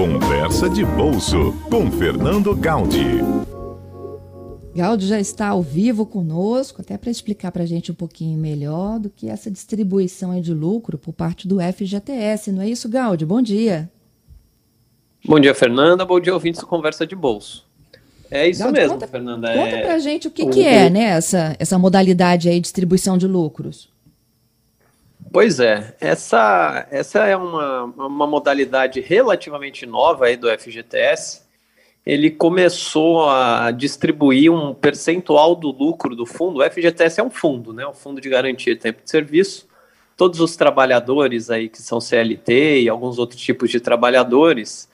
Conversa de Bolso com Fernando Gaudi. Gaudi já está ao vivo conosco, até para explicar para a gente um pouquinho melhor do que essa distribuição de lucro por parte do FGTS, não é isso, Gaudi? Bom dia. Bom dia, Fernanda. Bom dia, ouvintes do Conversa de Bolso. É isso Gaudi, mesmo, conta, Fernanda. Conta é... para a gente o que, o... que é né, essa, essa modalidade aí de distribuição de lucros. Pois é, essa, essa é uma, uma modalidade relativamente nova aí do FGTS. Ele começou a distribuir um percentual do lucro do fundo. O FGTS é um fundo, né? O Fundo de Garantia de Tempo de Serviço. Todos os trabalhadores aí que são CLT e alguns outros tipos de trabalhadores,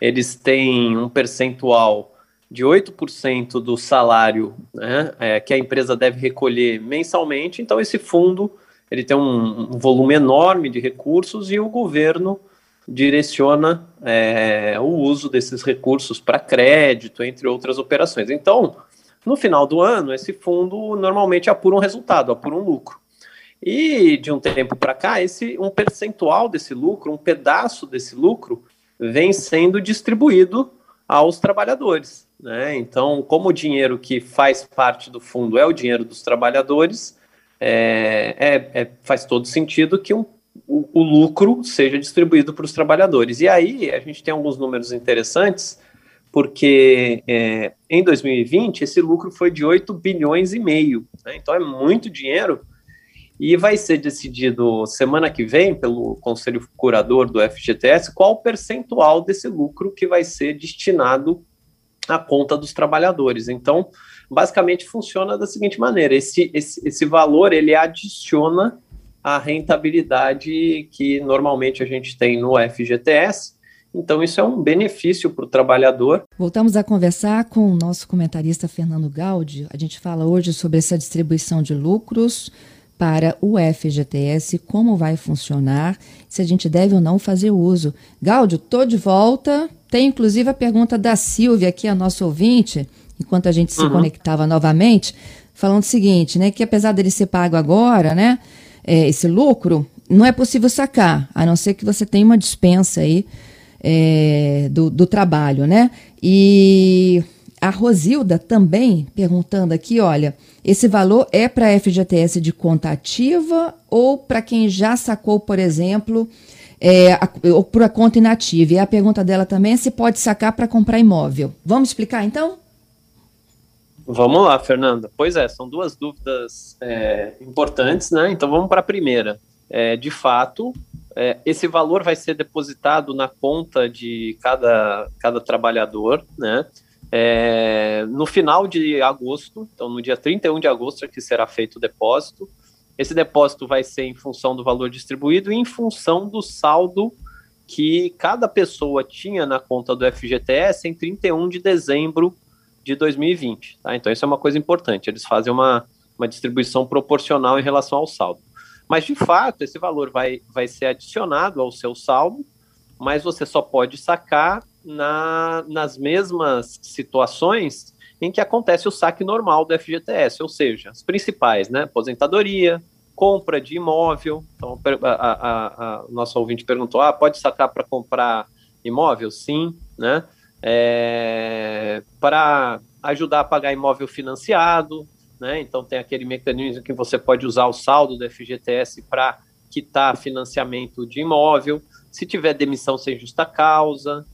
eles têm um percentual de 8% do salário né, é, que a empresa deve recolher mensalmente. Então, esse fundo ele tem um, um volume enorme de recursos e o governo direciona é, o uso desses recursos para crédito, entre outras operações. Então, no final do ano, esse fundo normalmente apura um resultado, apura um lucro. E de um tempo para cá, esse um percentual desse lucro, um pedaço desse lucro, vem sendo distribuído aos trabalhadores. Né? Então, como o dinheiro que faz parte do fundo é o dinheiro dos trabalhadores, é, é, é, faz todo sentido que um, o, o lucro seja distribuído para os trabalhadores. E aí a gente tem alguns números interessantes, porque é, em 2020 esse lucro foi de 8 bilhões e meio. Né? Então é muito dinheiro e vai ser decidido semana que vem pelo Conselho Curador do FGTS qual o percentual desse lucro que vai ser destinado à conta dos trabalhadores. Então, basicamente funciona da seguinte maneira: esse, esse, esse valor ele adiciona a rentabilidade que normalmente a gente tem no FGTS. Então, isso é um benefício para o trabalhador. Voltamos a conversar com o nosso comentarista Fernando Gaudi. A gente fala hoje sobre essa distribuição de lucros para o FGTS, como vai funcionar, se a gente deve ou não fazer uso. Gáudio, estou de volta. Tem inclusive a pergunta da Silvia, aqui, a nossa ouvinte enquanto a gente se uhum. conectava novamente, falando o seguinte, né, que apesar dele ser pago agora, né, é, esse lucro, não é possível sacar, a não ser que você tenha uma dispensa aí é, do, do trabalho, né? E a Rosilda também perguntando aqui, olha, esse valor é para FGTS de conta ativa ou para quem já sacou, por exemplo, é, a, ou para conta inativa? E a pergunta dela também é se pode sacar para comprar imóvel. Vamos explicar então? Vamos lá, Fernanda. Pois é, são duas dúvidas é, importantes, né? Então vamos para a primeira. É, de fato, é, esse valor vai ser depositado na conta de cada, cada trabalhador, né? É, no final de agosto, então no dia 31 de agosto é que será feito o depósito. Esse depósito vai ser em função do valor distribuído e em função do saldo que cada pessoa tinha na conta do FGTS em 31 de dezembro de 2020. Tá? Então, isso é uma coisa importante. Eles fazem uma, uma distribuição proporcional em relação ao saldo. Mas, de fato, esse valor vai, vai ser adicionado ao seu saldo, mas você só pode sacar na, nas mesmas situações em que acontece o saque normal do FGTS, ou seja, as principais, né? Aposentadoria, compra de imóvel. Então, a, a, a, nossa ouvinte perguntou: ah, pode sacar para comprar imóvel? Sim, né? é, para ajudar a pagar imóvel financiado, né? Então tem aquele mecanismo que você pode usar o saldo do FGTS para quitar financiamento de imóvel, se tiver demissão sem justa causa,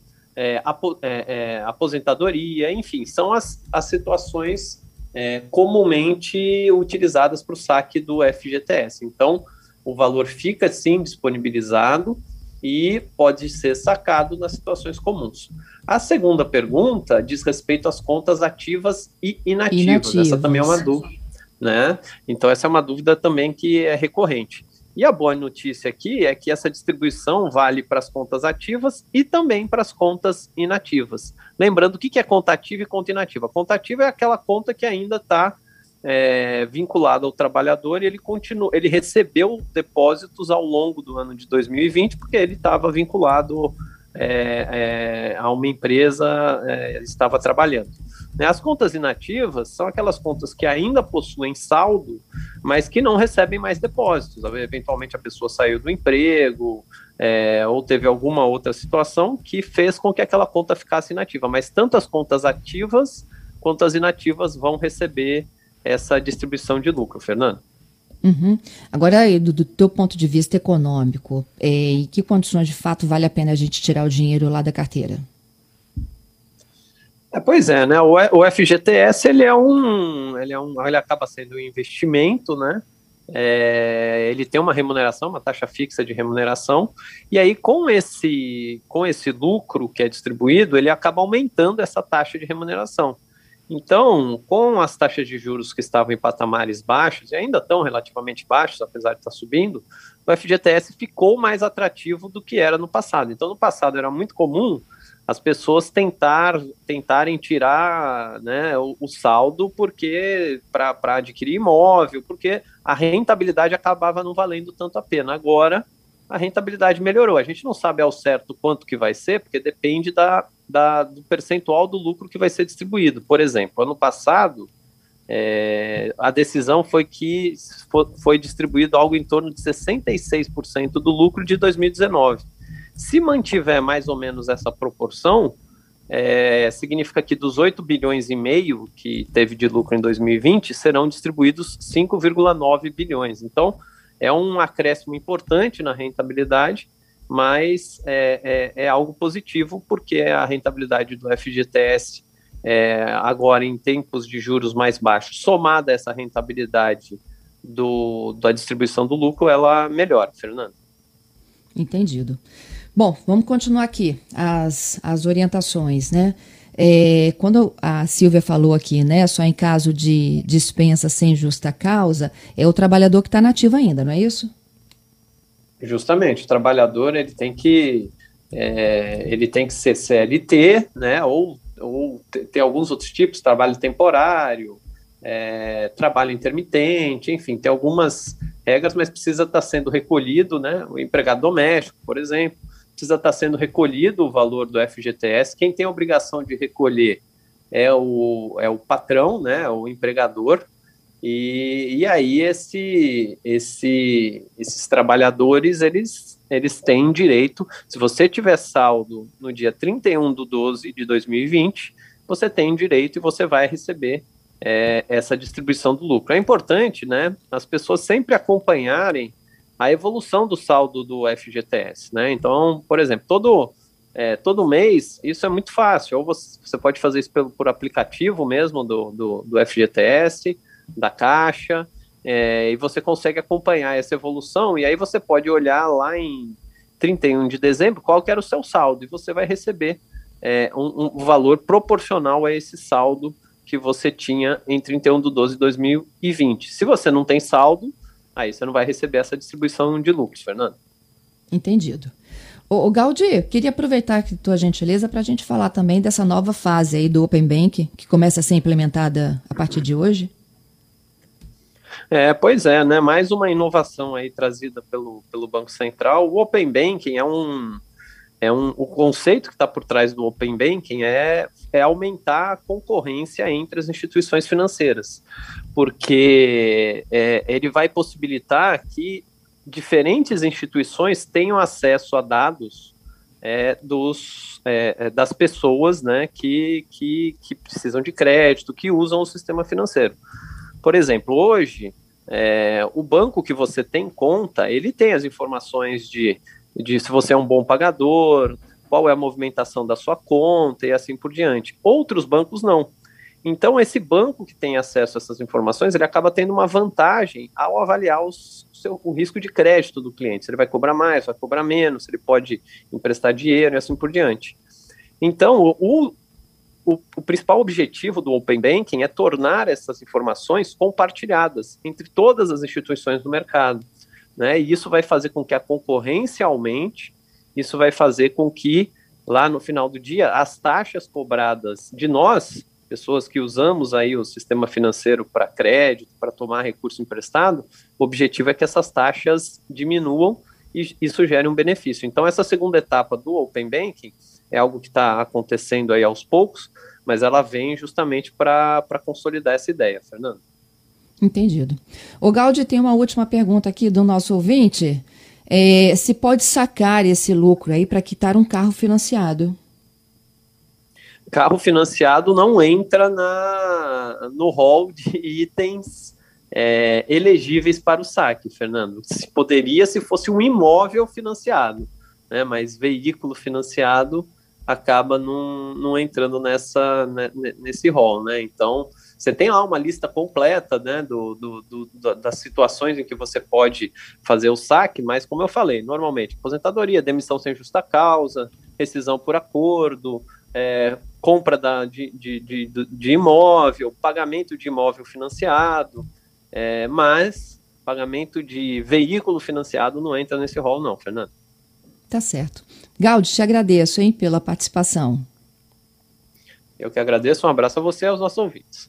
é, é, é aposentadoria, enfim, são as, as situações é, comumente utilizadas para o saque do FGTS. Então, o valor fica sim disponibilizado e pode ser sacado nas situações comuns. A segunda pergunta diz respeito às contas ativas e inativas. inativas. Essa também é uma dúvida, né? Então essa é uma dúvida também que é recorrente. E a boa notícia aqui é que essa distribuição vale para as contas ativas e também para as contas inativas. Lembrando o que é conta ativa e conta inativa. conta ativa é aquela conta que ainda está é, vinculado ao trabalhador e ele continua, ele recebeu depósitos ao longo do ano de 2020 porque ele estava vinculado é, é, a uma empresa, é, estava trabalhando. Né? As contas inativas são aquelas contas que ainda possuem saldo, mas que não recebem mais depósitos. Eventualmente a pessoa saiu do emprego, é, ou teve alguma outra situação que fez com que aquela conta ficasse inativa. Mas tanto as contas ativas quanto as inativas vão receber essa distribuição de lucro, Fernando. Uhum. Agora, do, teu ponto de vista econômico, é, em que condições de fato vale a pena a gente tirar o dinheiro lá da carteira? É, pois é, né? O, FGTS ele é um, ele é um, ele acaba sendo um investimento, né? É, ele tem uma remuneração, uma taxa fixa de remuneração, e aí com esse, com esse lucro que é distribuído, ele acaba aumentando essa taxa de remuneração. Então, com as taxas de juros que estavam em patamares baixos, e ainda estão relativamente baixos, apesar de estar subindo, o FGTS ficou mais atrativo do que era no passado. Então, no passado era muito comum as pessoas tentar, tentarem tirar né, o, o saldo porque para adquirir imóvel, porque a rentabilidade acabava não valendo tanto a pena. Agora a rentabilidade melhorou. A gente não sabe ao certo quanto que vai ser, porque depende da, da do percentual do lucro que vai ser distribuído. Por exemplo, ano passado é, a decisão foi que foi distribuído algo em torno de 66% do lucro de 2019 se mantiver mais ou menos essa proporção, é, significa que dos 8 bilhões e meio que teve de lucro em 2020, serão distribuídos 5,9 bilhões. Então, é um acréscimo importante na rentabilidade, mas é, é, é algo positivo, porque a rentabilidade do FGTS, é, agora em tempos de juros mais baixos, somada a essa rentabilidade do, da distribuição do lucro, ela melhora, Fernando. Entendido. Bom, vamos continuar aqui as, as orientações, né? É, quando a Silvia falou aqui, né, só em caso de dispensa sem justa causa, é o trabalhador que está nativo ainda, não é isso? Justamente, o trabalhador ele tem que é, ele tem que ser CLT, né, ou, ou ter alguns outros tipos, trabalho temporário, é, trabalho intermitente, enfim, tem algumas regras, mas precisa estar tá sendo recolhido, né, o empregado doméstico, por exemplo, precisa estar sendo recolhido o valor do FGTS. Quem tem a obrigação de recolher é o, é o patrão, né, o empregador, e, e aí esse, esse, esses trabalhadores, eles, eles têm direito, se você tiver saldo no dia 31 de 12 de 2020, você tem direito e você vai receber é, essa distribuição do lucro. É importante, né, as pessoas sempre acompanharem a evolução do saldo do FGTS, né? Então, por exemplo, todo, é, todo mês, isso é muito fácil, ou você, você pode fazer isso pelo, por aplicativo mesmo do, do, do FGTS, da Caixa, é, e você consegue acompanhar essa evolução, e aí você pode olhar lá em 31 de dezembro qual que era o seu saldo, e você vai receber é, um, um valor proporcional a esse saldo que você tinha em 31 de 12 de 2020. Se você não tem saldo, aí você não vai receber essa distribuição de lucros, Fernando. Entendido. O, o Gaudi, queria aproveitar a tua gentileza para a gente falar também dessa nova fase aí do Open Bank, que começa a ser implementada a partir de hoje. É, pois é, né? Mais uma inovação aí trazida pelo, pelo Banco Central. O Open Banking é um, é um, o conceito que está por trás do Open Banking é, é aumentar a concorrência entre as instituições financeiras, porque é, ele vai possibilitar que diferentes instituições tenham acesso a dados é, dos, é, é, das pessoas né, que, que, que, precisam de crédito, que usam o sistema financeiro. Por exemplo, hoje, é, o banco que você tem conta, ele tem as informações de de se você é um bom pagador, qual é a movimentação da sua conta e assim por diante. Outros bancos não. Então, esse banco que tem acesso a essas informações, ele acaba tendo uma vantagem ao avaliar os, o, seu, o risco de crédito do cliente. Se ele vai cobrar mais, vai cobrar menos, se ele pode emprestar dinheiro e assim por diante. Então, o, o, o, principal objetivo do Open Banking é tornar essas informações compartilhadas entre todas as instituições do mercado né? E isso vai fazer com que a concorrência aumente, isso vai fazer com que lá no final do dia as taxas cobradas de nós, pessoas que usamos aí o sistema financeiro para crédito, para tomar recurso emprestado, o objetivo é que essas taxas diminuam e isso gere um benefício. Então essa segunda etapa do Open Banking é algo que está acontecendo aí aos poucos, mas ela vem justamente para consolidar essa ideia, Fernando. Entendido. O Gaudi tem uma última pergunta aqui do nosso ouvinte. É, se pode sacar esse lucro aí para quitar um carro financiado? Carro financiado não entra na, no rol de itens é, elegíveis para o saque, Fernando. Se poderia se fosse um imóvel financiado, né, mas veículo financiado acaba não, não entrando nessa, né, nesse rol, né? Então, você tem lá uma lista completa né, do, do, do, das situações em que você pode fazer o saque, mas como eu falei, normalmente aposentadoria, demissão sem justa causa, rescisão por acordo, é, compra da, de, de, de, de, imóvel, pagamento de imóvel financiado, é, mas pagamento de veículo financiado não entra nesse rol, não, Fernando. Tá certo. Gaudi, te agradeço, hein, pela participação. Eu que agradeço. Um abraço a você e aos nossos ouvintes.